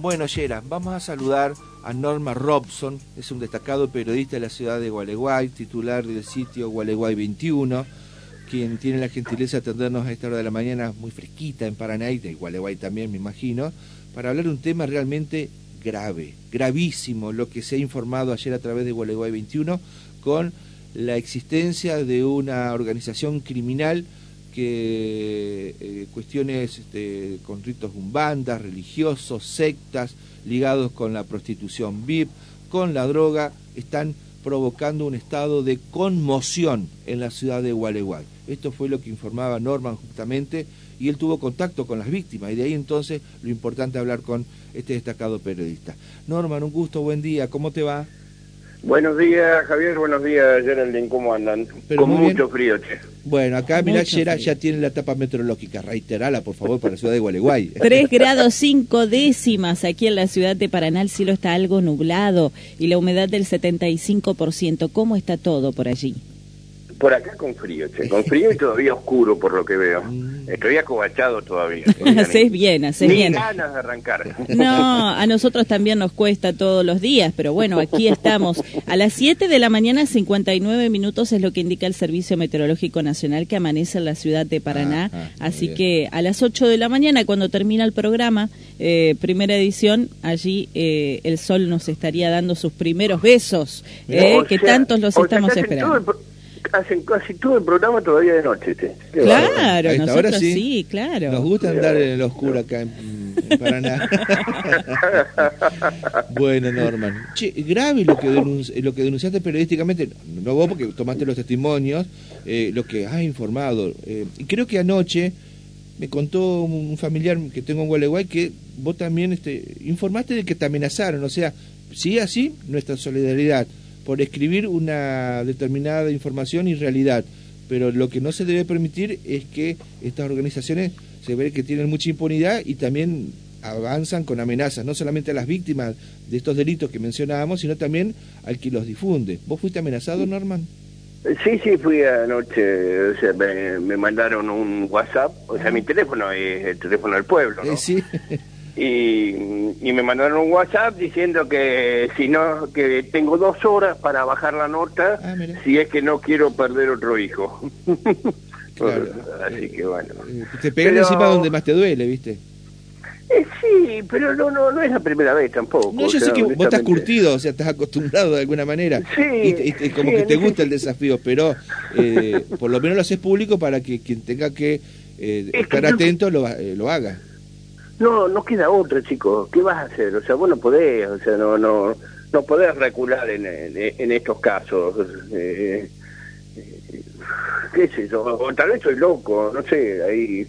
Bueno, Yera, vamos a saludar a Norma Robson, es un destacado periodista de la ciudad de Gualeguay, titular del sitio Gualeguay 21, quien tiene la gentileza de atendernos a esta hora de la mañana muy fresquita en Paraná y de Gualeguay también, me imagino, para hablar de un tema realmente grave, gravísimo, lo que se ha informado ayer a través de Gualeguay 21 con la existencia de una organización criminal que eh, cuestiones este, con ritos umbandas, religiosos, sectas, ligados con la prostitución VIP, con la droga, están provocando un estado de conmoción en la ciudad de Gualeguay. Esto fue lo que informaba Norman justamente y él tuvo contacto con las víctimas y de ahí entonces lo importante hablar con este destacado periodista. Norman, un gusto, buen día, ¿cómo te va? Buenos días, Javier. Buenos días, Geraldine. ¿Cómo andan? Con mucho frío, che. Bueno, acá, mirá, Yera ya tiene la etapa meteorológica. Reiterala, por favor, para la ciudad de Gualeguay. Tres grados cinco décimas aquí en la ciudad de Paraná. El cielo está algo nublado y la humedad del 75%. ¿Cómo está todo por allí? Por acá con frío, che, con frío y todavía oscuro por lo que veo. Estoy acobachado todavía. Haces bien, haces bien. ganas de arrancar. No, a nosotros también nos cuesta todos los días, pero bueno, aquí estamos. A las 7 de la mañana, 59 minutos es lo que indica el Servicio Meteorológico Nacional que amanece en la ciudad de Paraná. Ah, ah, Así que a las 8 de la mañana, cuando termina el programa, eh, primera edición, allí eh, el sol nos estaría dando sus primeros besos, eh, que tantos los estamos esperando hacen casi todo el programa todavía de noche. Claro, nosotros sí. claro. Nos gusta andar en el oscuro acá en, Paraná. bueno, Norman. Che, grave lo que, lo que denunciaste periodísticamente, no vos porque tomaste los testimonios, eh, lo que has informado. Eh, y creo que anoche me contó un familiar que tengo en Gualeguay que vos también este, informaste de que te amenazaron, o sea, sí, así, nuestra solidaridad por escribir una determinada información y realidad. Pero lo que no se debe permitir es que estas organizaciones se ve que tienen mucha impunidad y también avanzan con amenazas, no solamente a las víctimas de estos delitos que mencionábamos, sino también al que los difunde. ¿Vos fuiste amenazado, Norman? Sí, sí, fui anoche, o sea, me, mandaron un WhatsApp, o sea, mi teléfono es el teléfono del pueblo, ¿no? Sí. y, me mandaron un WhatsApp diciendo que si no que tengo dos horas para bajar la nota ah, si es que no quiero perder otro hijo así que bueno eh, te pegan encima donde más te duele viste eh, sí, pero no, no, no es la primera vez tampoco. No, yo sé que vos estás curtido, o sea, estás acostumbrado de alguna manera. Sí. Y, como que te gusta el desafío, pero eh, por lo menos lo haces público para que quien tenga que estar atento lo, lo haga. No, no queda otra, chicos. ¿Qué vas a hacer? O sea, vos no podés, o sea, no, no, no podés recular en, en, estos casos. Eh, eh, ¿Qué sé yo? O tal vez soy loco, no sé, hay,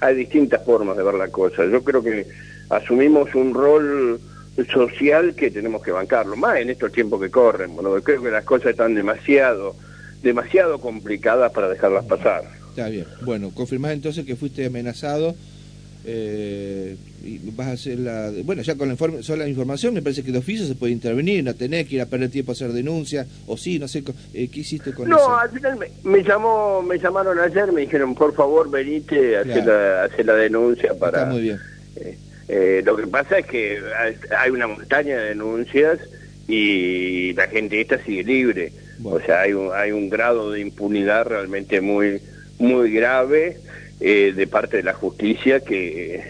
hay distintas formas de ver la cosa. Yo creo que asumimos un rol social que tenemos que bancarlo, más en estos tiempos que corren. Bueno, creo que las cosas están demasiado, demasiado complicadas para dejarlas pasar. Está bien. Bueno, confirmás entonces que fuiste amenazado eh, y vas a hacer la... Bueno, ya con la sola información me parece que de oficio se puede intervenir, no tenés que ir a perder tiempo a hacer denuncia, o sí, no sé, eh, ¿qué hiciste con eso? No, al final me, llamó, me llamaron ayer, me dijeron, por favor, venite a hacer, la, hacer la denuncia para... muy bien. Eh, eh, lo que pasa es que hay una montaña de denuncias y la gente esta sigue libre. O sea, hay un, hay un grado de impunidad realmente muy, muy grave eh, de parte de la justicia que,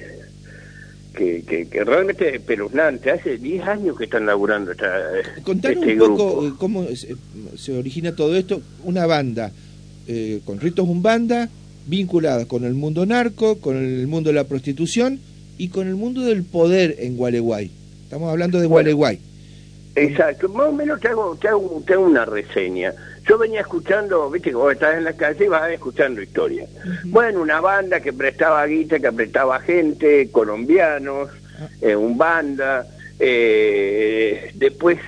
que, que, realmente es espeluznante. Hace 10 años que están laburando esta, Contanos este un poco eh, cómo se, origina todo esto. Una banda eh, con ritos umbanda vinculada con el mundo narco, con el mundo de la prostitución y con el mundo del poder en Gualeguay. Estamos hablando de Gualeguay. Exacto, más o menos te hago, te hago, te hago una reseña. Yo venía escuchando, viste que vos estás en la calle y vas escuchando historias. Bueno, una banda que prestaba guita, que prestaba gente, colombianos, eh, un banda. Eh, después,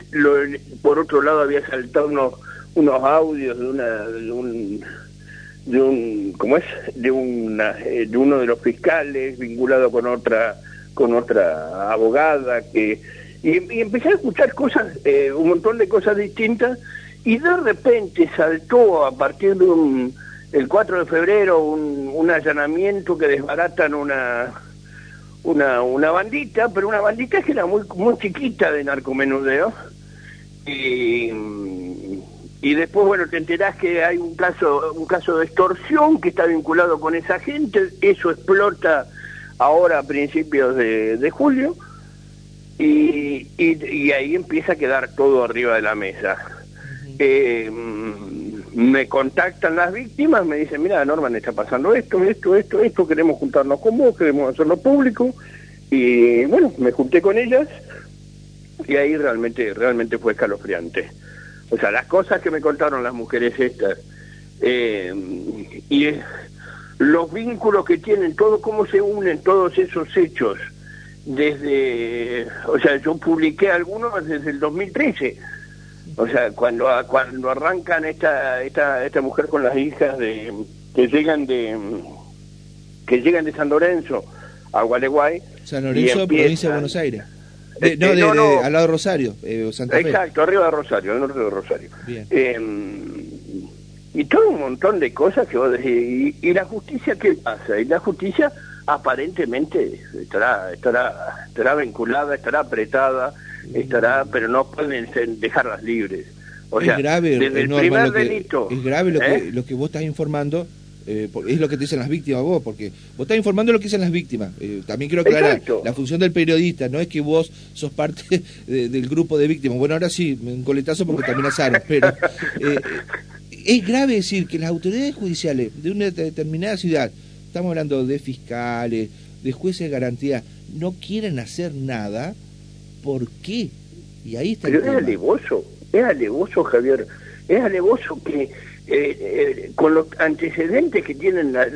por otro lado, había saltado unos, unos audios de una... De un, de un cómo es de una eh, de uno de los fiscales vinculado con otra con otra abogada que y, empecé a escuchar cosas eh, un montón de cosas distintas y de repente saltó a partir de un, el 4 de febrero un, un allanamiento que desbaratan una una, una bandita, pero una bandita que era muy, muy chiquita de narcomenudeo. Y, y después, bueno, te enterás que hay un caso, un caso de extorsión que está vinculado con esa gente, eso explota ahora a principios de, de julio, y, y, ahí empieza a quedar todo arriba de la mesa. Eh, me contactan las víctimas, me dicen, mira, Norman, está pasando esto, esto, esto, esto, queremos juntarnos con vos, queremos hacerlo público, y bueno, me junté con ellas, y ahí realmente, realmente fue escalofriante. O sea, las cosas que me contaron las mujeres estas, eh, y los vínculos que tienen, todo cómo se unen todos esos hechos, desde, o sea, yo publiqué algunos desde el 2013, o sea, cuando cuando arrancan esta esta esta mujer con las hijas de que llegan de que llegan de San Lorenzo a Gualeguay, San Lorenzo, provincia de Buenos Aires. Eh, no, de, al lado de Rosario, eh, Santa Fe. Exacto, arriba de Rosario, al norte de Rosario. Em, y todo un montón de cosas que vos decís. Y, la justicia qué pasa? Y la justicia aparentemente estará, estará, estará vinculada, estará apretada, estará, pero no pueden dejarlas libres. O sea, es grave, desde el primer delito. Es grave lo, que, ¿eh? lo que vos estás informando eh, es lo que te dicen las víctimas vos, porque vos estás informando lo que dicen las víctimas. Eh, también quiero aclarar, la función del periodista no es que vos sos parte del grupo de víctimas. Bueno, ahora sí, un coletazo porque también asaron, pero eh, es grave decir que las autoridades judiciales de una determinada ciudad, estamos hablando de fiscales, de jueces de garantía, no quieren hacer nada, ¿por qué? Y ahí está Pero es alevoso, es alevoso, Javier, es alevoso que eh, eh, con los antecedentes que tienen la,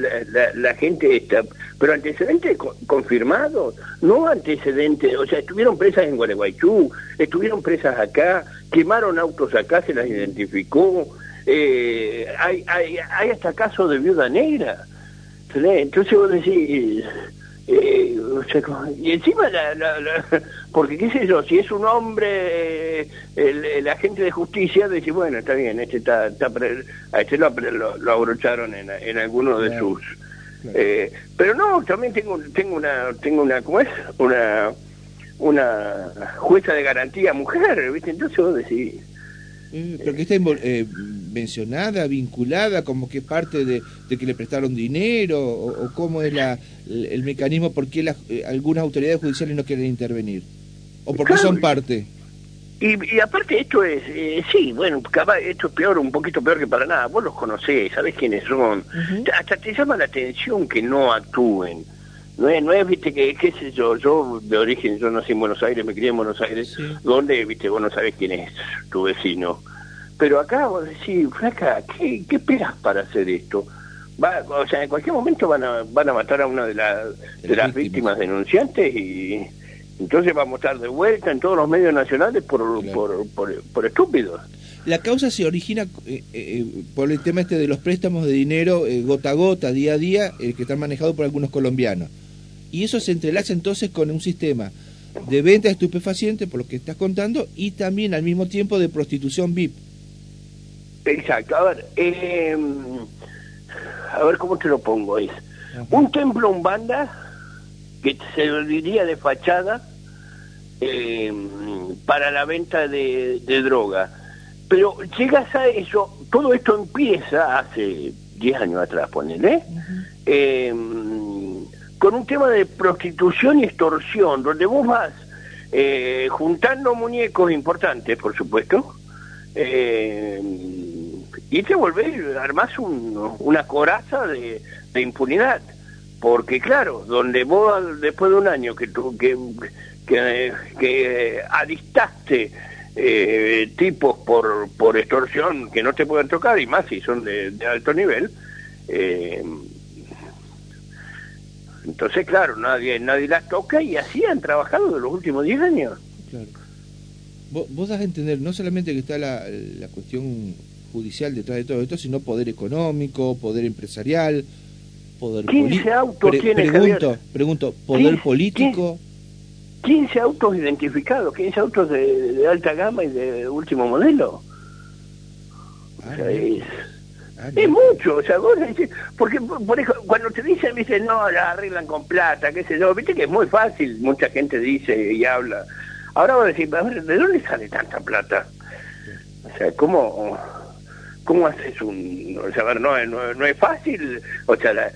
la, gente esta, pero antecedentes confirmados, no antecedentes, o sea, estuvieron presas en Gualeguaychú, estuvieron presas acá, quemaron autos acá, se las identificó, eh, hay, hay, hay hasta casos de viuda negra. Entonces vos decís, eh, y encima, la, porque qué sé yo, si es un hombre, el, agente de justicia dice, bueno, está bien, este está, está a este lo, lo, abrocharon en, en alguno de sus... Eh, pero no, también tengo tengo una tengo una ¿cómo es? una una jueza de garantía mujer, ¿viste? Entonces vos decís eh, pero que está eh, mencionada, vinculada, como que parte de, que le prestaron dinero, o, cómo es la, el, mecanismo, por qué las, eh, algunas autoridades judiciales no quieren intervenir, o por qué son parte. Y, aparte esto es, sí, bueno, esto es peor, un poquito peor que para nada, vos los conocés, sabés quiénes son, hasta te llama la atención que no actúen. No es, no es, viste, que, qué sé yo, yo de origen, yo nací en Buenos Aires, me crié en Buenos Aires, donde, viste, vos no sabés quién es tu vecino. Pero acá vos decís, flaca, ¿qué, qué esperas para hacer esto? Va, o sea, en cualquier momento van a, van a matar a una de, de, las víctimas. denunciantes y entonces vamos a estar de vuelta en todos los medios nacionales por, por, por, estúpidos. La causa se origina eh, eh, por el tema este de los préstamos de dinero eh, gota a gota, día a día, que están manejados por algunos colombianos. Y eso se entrelaza entonces con un sistema de venta de estupefacientes, por lo que estás contando, y también al mismo tiempo de prostitución VIP. Exacto, a ver, eh, a ver cómo te lo pongo, es un templo umbanda que se diría de fachada eh, para la venta de, droga. Pero llegas a eso, todo esto empieza hace 10 años atrás, ponele, eh, con un tema de prostitución y extorsión, donde vos vas eh, juntando muñecos importantes, por supuesto, eh, y te volvés, armás un, una coraza de, impunidad. Porque claro, donde vos después de un año que, que, que, que adistaste eh, tipos por, por extorsión que no te pueden tocar, y más si son de, de alto nivel, eh, entonces, claro, nadie nadie las toca y así han trabajado de los últimos 10 años. Claro. Vos, vos das a entender no solamente que está la, la cuestión judicial detrás de todo esto, sino poder económico, poder empresarial, poder político. autos tiene pregunto, pregunto, poder político. 15 autos identificados, 15 autos de, alta gama y de último modelo. Ah, Ah, es mucho, o sea, vos decís, porque por eso, cuando te dicen, dicen, no, la arreglan con plata, qué sé yo, viste que es muy fácil, mucha gente dice y habla. Ahora vos decís, ¿de dónde sale tanta plata? O sea, ¿cómo, cómo haces un...? O sea, no, no, no es fácil, o sea, la,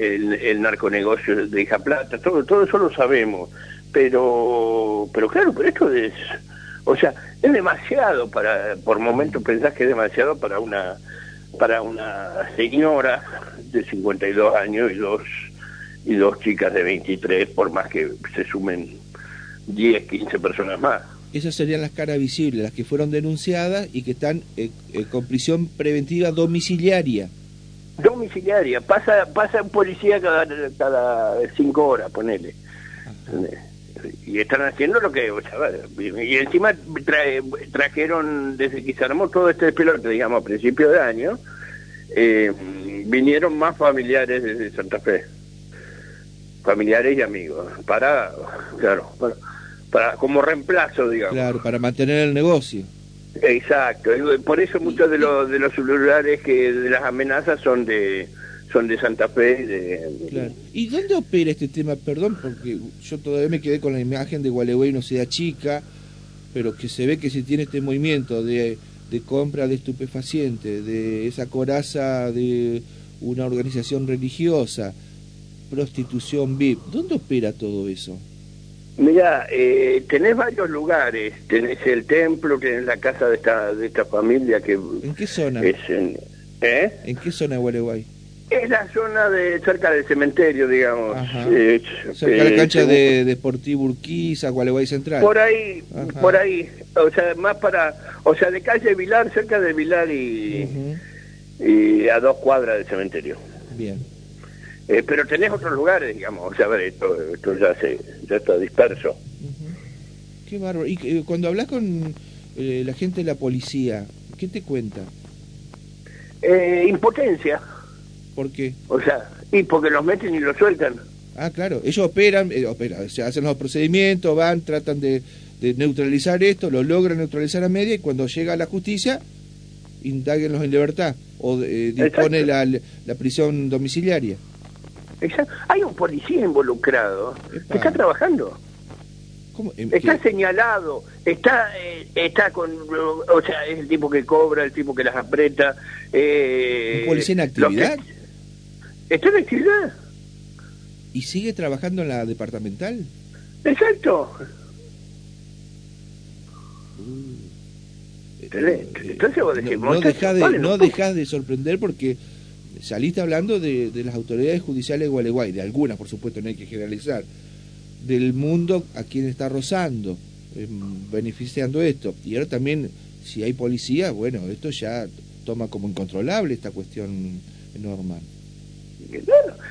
el, el, narconegocio deja plata, todo, todo eso lo sabemos, pero, pero claro, pero esto es o sea, es demasiado para, por momentos pensás que es demasiado para una, para una señora de 52 años y dos, y dos chicas de 23, por más que se sumen 10, 15 personas más. Esas serían las caras visibles, las que fueron denunciadas y que están eh, eh, con prisión preventiva domiciliaria. Domiciliaria, pasa pasa un policía cada, cada cinco horas, ponele. Y están haciendo lo que, o sea, y encima trajeron, desde que se armó todo este despelote, digamos, a principios de año, eh, vinieron más familiares desde Santa Fe, familiares y amigos, para, claro, para, como reemplazo, digamos. Claro, para mantener el negocio. Exacto, por eso muchos de los, de los celulares que de las amenazas son de son de Santa Fe. De, ¿Y dónde opera este tema? Perdón, porque yo todavía me quedé con la imagen de Gualeguay, una ciudad chica, pero que se ve que se tiene este movimiento de, de compra de estupefacientes, de esa coraza de una organización religiosa, prostitución VIP. ¿Dónde opera todo eso? Mira, eh, tenés varios lugares. Tenés el templo, tenés la casa de esta, de esta familia que... ¿En qué zona? en, ¿eh? ¿En qué zona de Gualeguay? Es la zona de cerca del cementerio, digamos. Eh, cerca de la cancha de Deportivo Urquiza, Gualeguay Central. Por ahí, por ahí. O sea, más para... O sea, de calle Vilar, cerca de Vilar y, y a dos cuadras del cementerio. Bien. Eh, pero tenés otros lugares, digamos. O sea, a ver, esto, esto ya, se, ya está disperso. Qué bárbaro. Y eh, cuando hablas con la gente de la policía, ¿qué te cuenta? impotencia ¿Por qué? O sea, y porque los meten y los sueltan. Ah, claro, ellos operan, eh, operan se hacen los procedimientos, van, tratan de, neutralizar esto, lo logran neutralizar a media y cuando llega a la justicia, indáguenlos en libertad o eh, dispone la, la, prisión domiciliaria. Exacto. Hay un policía involucrado que está trabajando. ¿Cómo? Está señalado, está eh, está con, o sea, es el tipo que cobra, el tipo que las aprieta. Eh, ¿Un policía en actividad? está en actividad. ¿Y sigue trabajando en la departamental? Exacto. Entonces vos decís, no, no dejas de, sorprender porque saliste hablando de, las autoridades judiciales de Gualeguay, de algunas, por supuesto, no hay que generalizar, del mundo a quien está rozando, em, beneficiando esto. Y ahora también, si hay policía, bueno, esto ya toma como incontrolable esta cuestión normal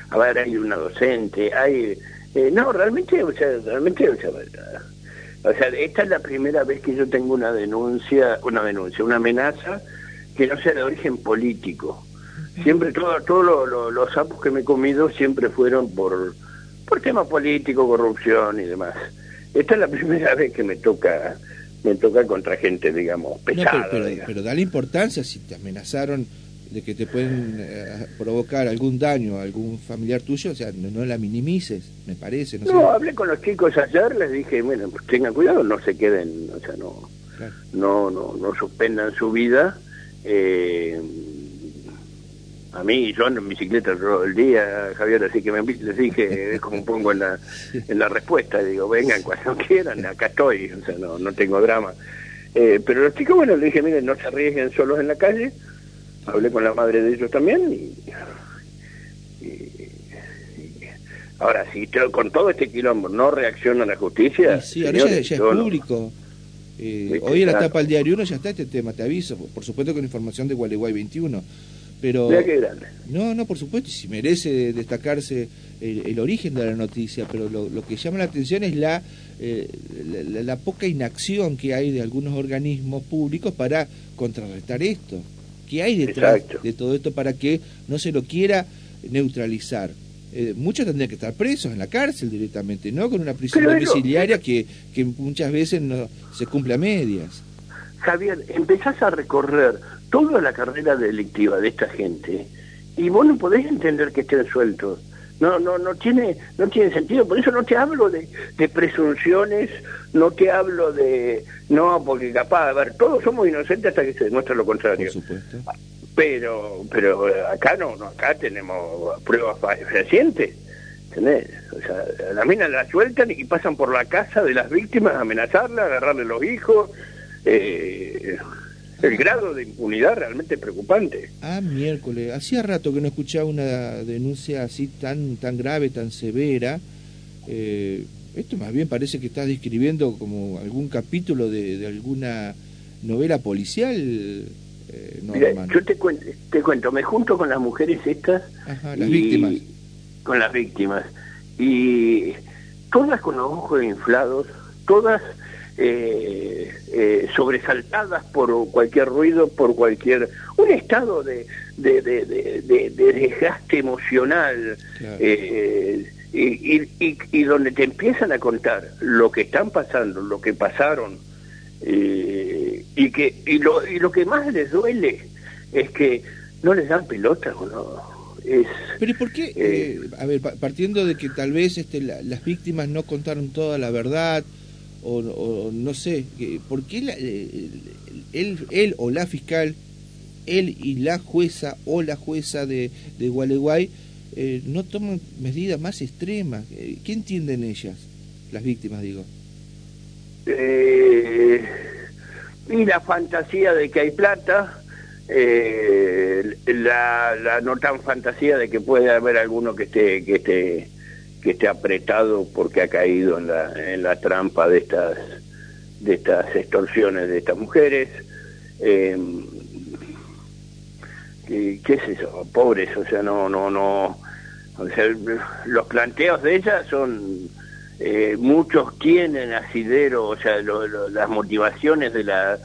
a ver, hay una docente, hay... Eh, no, realmente, o sea, realmente, o sea, o sea, esta es la primera vez que yo tengo una denuncia, una denuncia, una amenaza que no sea de origen político. Siempre, todos todo los sapos que me he comido siempre fueron por, por temas políticos, corrupción y demás. Esta es la primera vez que me toca me toca contra gente, digamos, pesada. pero, pero, da la importancia si te amenazaron de que te pueden eh, provocar algún daño a algún familiar tuyo, o sea, no, la minimices, me parece. No, hablé con los chicos ayer, les dije, bueno, pues tengan cuidado, no se queden, o sea, no, no, no, no suspendan su vida. Eh, a mí, yo ando en bicicleta todo el día, Javier, así que me, les dije, es como pongo en la, en la respuesta, digo, vengan cuando quieran, acá estoy, o sea, no, no tengo drama. Eh, pero los chicos, bueno, les dije, miren, no se arriesguen solos en la calle, hablé con la madre de ellos también y, ahora si con todo este quilombo no reacciona la justicia sí, ahora ya, es público. Eh, hoy en la etapa del diario 1 ya está este tema te aviso. Por supuesto con información de Gualeguay 21 pero no no por supuesto si merece destacarse el, origen de la noticia pero lo, que llama la atención es la, eh, la poca inacción que hay de algunos organismos públicos para contrarrestar esto ¿Qué hay detrás de todo esto para que no se lo quiera neutralizar? Eh, muchos tendrían que estar presos en la cárcel directamente, no con una prisión domiciliaria que, que muchas veces no se cumple a medias. Javier, empezás a recorrer toda la carrera delictiva de esta gente y vos no podés entender que estén sueltos. No, no, no tiene, no tiene sentido. Por eso no te hablo de, de presunciones, no te hablo de, no, porque capaz, a ver, todos somos inocentes hasta que se demuestre lo contrario. Por supuesto. Pero, pero acá no, no acá tenemos pruebas fehacientes. ¿Entendés? O sea, las minas la sueltan y pasan por la casa de las víctimas a amenazarla, agarrarle los hijos. Eh, el grado de impunidad realmente preocupante. Ah, miércoles. Hacía rato que no escuchaba una denuncia así tan, tan grave, tan severa. Eh, esto más bien parece que estás describiendo como algún capítulo de, alguna novela policial. Eh, yo te cuento, te cuento, me junto con las mujeres estas. las víctimas. Con las víctimas. Y todas con los ojos inflados, todas eh, eh, sobresaltadas por cualquier ruido, por cualquier... un estado de, de, de, desgaste emocional eh, y, y, y, donde te empiezan a contar lo que están pasando, lo que pasaron eh, y que y lo, y lo que más les duele es que no les dan pelota o no es, Pero ¿y por qué? Eh, a ver, partiendo de que tal vez este, las víctimas no contaron toda la verdad, o, no sé, ¿por qué eh, él, él o la fiscal, él y la jueza o la jueza de, de Gualeguay eh, no toman medidas más extremas? Eh, ¿Qué entienden ellas, las víctimas, digo? y la fantasía de que hay plata, la, la no tan fantasía de que puede haber alguno que esté que esté que esté apretado porque ha caído en la, en la trampa de estas de estas extorsiones de estas mujeres. Eh, ¿qué, es eso pobres o sea no no no. O sea, los planteos de ellas son eh, muchos tienen asidero o sea las motivaciones de la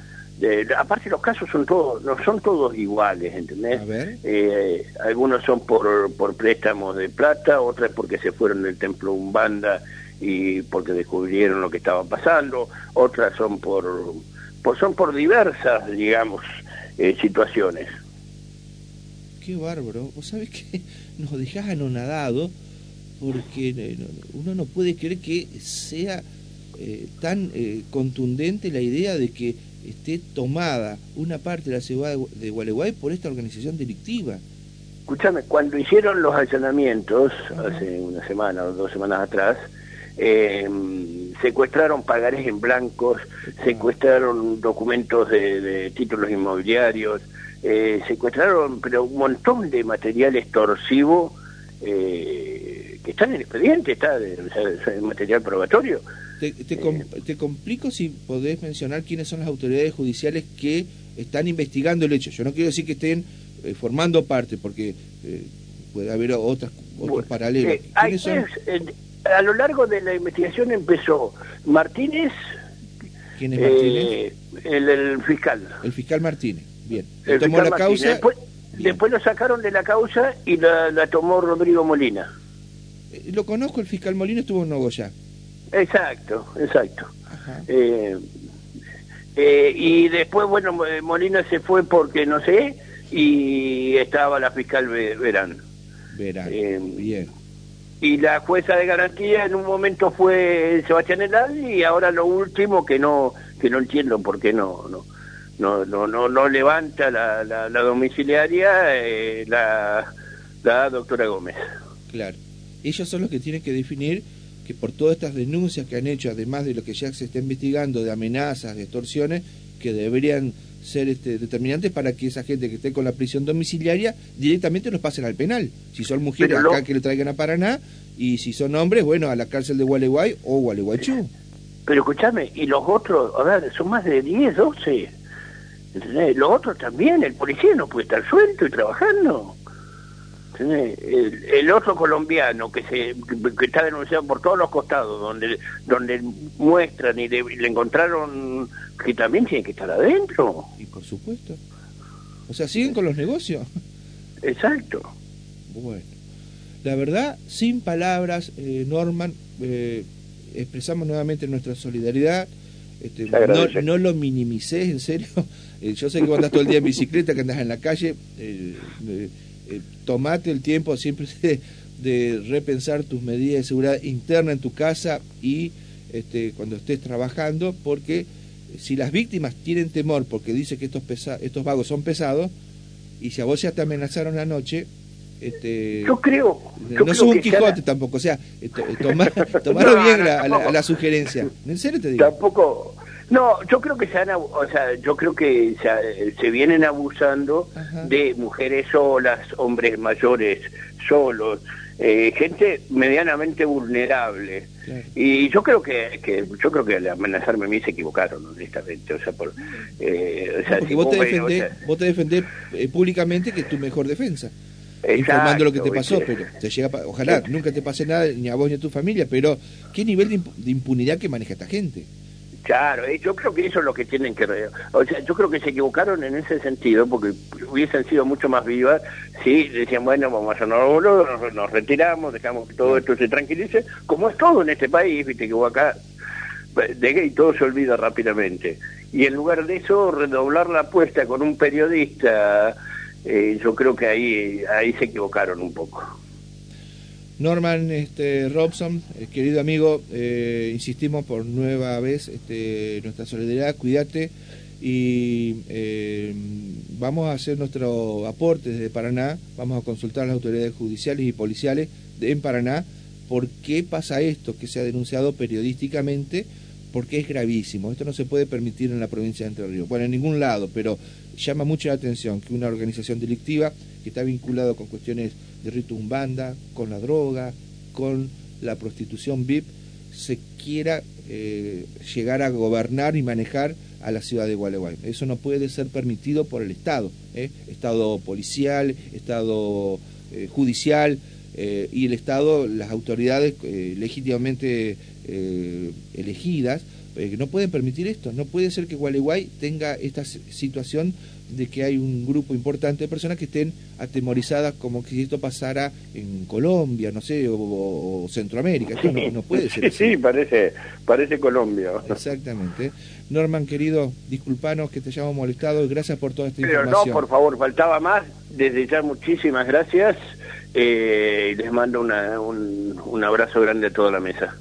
aparte los casos son todos no son todos iguales ¿entendés? Eh, algunos son por, por préstamos de plata otras porque se fueron del templo Umbanda y porque descubrieron lo que estaba pasando otras son por, por son por diversas digamos eh, situaciones. Qué bárbaro. Vos sabés que nos dejás anonadado porque eh, uno no puede creer que sea tan contundente la idea de que esté tomada una parte de la ciudad de Gualeguay por esta organización delictiva. Escúchame, cuando hicieron los allanamientos, hace una semana o dos semanas atrás, eh, secuestraron pagarés en blancos, secuestraron documentos de, títulos inmobiliarios, eh, secuestraron pero un montón de material extorsivo eh, que está en el expediente, está en material probatorio. Te, te, complico si podés mencionar quiénes son las autoridades judiciales que están investigando el hecho. Yo no quiero decir que estén eh, formando parte, porque eh, puede haber otras, otros paralelos. Eh, a lo largo de la investigación empezó Martínez. ¿Quién es Martínez? El, fiscal. El fiscal Martínez, bien. tomó la causa. Después, lo sacaron de la causa y la, tomó Rodrigo Molina. lo conozco, el fiscal Molina estuvo en Nogoyá. Exacto, exacto. Eh, eh, y después, bueno, Molina se fue porque no sé, y estaba la fiscal Verán. Verán, eh, bien. Y la jueza de garantía en un momento fue Sebastián Elal y ahora lo último que no que no entiendo por qué no no no no no, no levanta la, la, domiciliaria la, la doctora Gómez. Claro. Ellos son los que tienen que definir que por todas estas denuncias que han hecho, además de lo que ya se está investigando de amenazas, de extorsiones, que deberían ser este, determinantes para que esa gente que esté con la prisión domiciliaria directamente los pasen al penal. Si son mujeres, acá que le traigan a Paraná, y si son hombres, bueno, a la cárcel de Gualeguay o Gualeguaychú. Pero escúchame, y los otros, a ver, son más de 10, 12. Los otros también, el policía no puede estar suelto y trabajando. El, otro colombiano que se que está denunciado por todos los costados, donde donde muestran y le, encontraron que también tiene que estar adentro. Y por supuesto. O sea, siguen con los negocios. Exacto. Bueno, la verdad, sin palabras, eh, Norman, eh, expresamos nuevamente nuestra solidaridad. Este, no, no, lo minimices, en serio. Eh, yo sé que vos andás todo el día en bicicleta, que andás en la calle. Eh, eh, tomate el tiempo siempre de, repensar tus medidas de seguridad interna en tu casa y este, cuando estés trabajando, porque si las víctimas tienen temor porque dice que estos, pesa estos vagos son pesados, y si a vos ya te amenazaron la noche, este, yo creo. no soy un Quijote tampoco, o sea, tomar, tomarlo bien a, la, sugerencia. ¿En serio te digo? Tampoco. No, yo creo que se han, o sea, yo creo que se, vienen abusando de mujeres solas, hombres mayores solos, eh, gente medianamente vulnerable. Y yo creo que, que, yo creo que al amenazarme a mí se equivocaron, honestamente. O sea, por, eh, o sea, vos, te defendés, vos te defendés eh, públicamente que es tu mejor defensa informando lo que te pasó, pero te llega, ojalá nunca te pase nada ni a vos ni a tu familia, pero ¿qué nivel de, impunidad que maneja esta gente? Claro, yo creo que eso es lo que tienen que... O sea, yo creo que se equivocaron en ese sentido, porque hubiesen sido mucho más vivas si decían, bueno, vamos a no nos, nos retiramos, dejamos que todo esto se tranquilice, como es todo en este país, viste que acá de gay todo se olvida rápidamente. Y en lugar de eso, redoblar la apuesta con un periodista eh, yo creo que ahí, ahí se equivocaron un poco. Norman este, Robson, eh, querido amigo, eh, insistimos por nueva vez este, nuestra solidaridad, cuídate y vamos a hacer nuestro aporte desde Paraná, vamos a consultar a las autoridades judiciales y policiales en Paraná por qué pasa esto que se ha denunciado periodísticamente porque es gravísimo. Esto no se puede permitir en la provincia de Entre Ríos. Bueno, en ningún lado, pero llama mucho la atención que una organización delictiva que está vinculada con cuestiones de rito umbanda, con la droga, con la prostitución VIP, se quiera eh, llegar a gobernar y manejar a la ciudad de Gualeguay. Eso no puede ser permitido por el Estado, ¿eh? Estado policial, Estado eh, judicial y el Estado, las autoridades legítimamente elegidas, eh, no pueden permitir esto. No puede ser que Gualeguay tenga esta situación de que hay un grupo importante de personas que estén atemorizadas como que si esto pasara en Colombia, no sé, o, Centroamérica. Esto no, puede ser así. Sí, parece, parece Colombia. Exactamente. Norman, querido, disculpanos que te hayamos molestado y gracias por toda esta Pero no, por favor, faltaba más. Desde ya muchísimas gracias. Eh, les mando un, un abrazo grande a toda la mesa.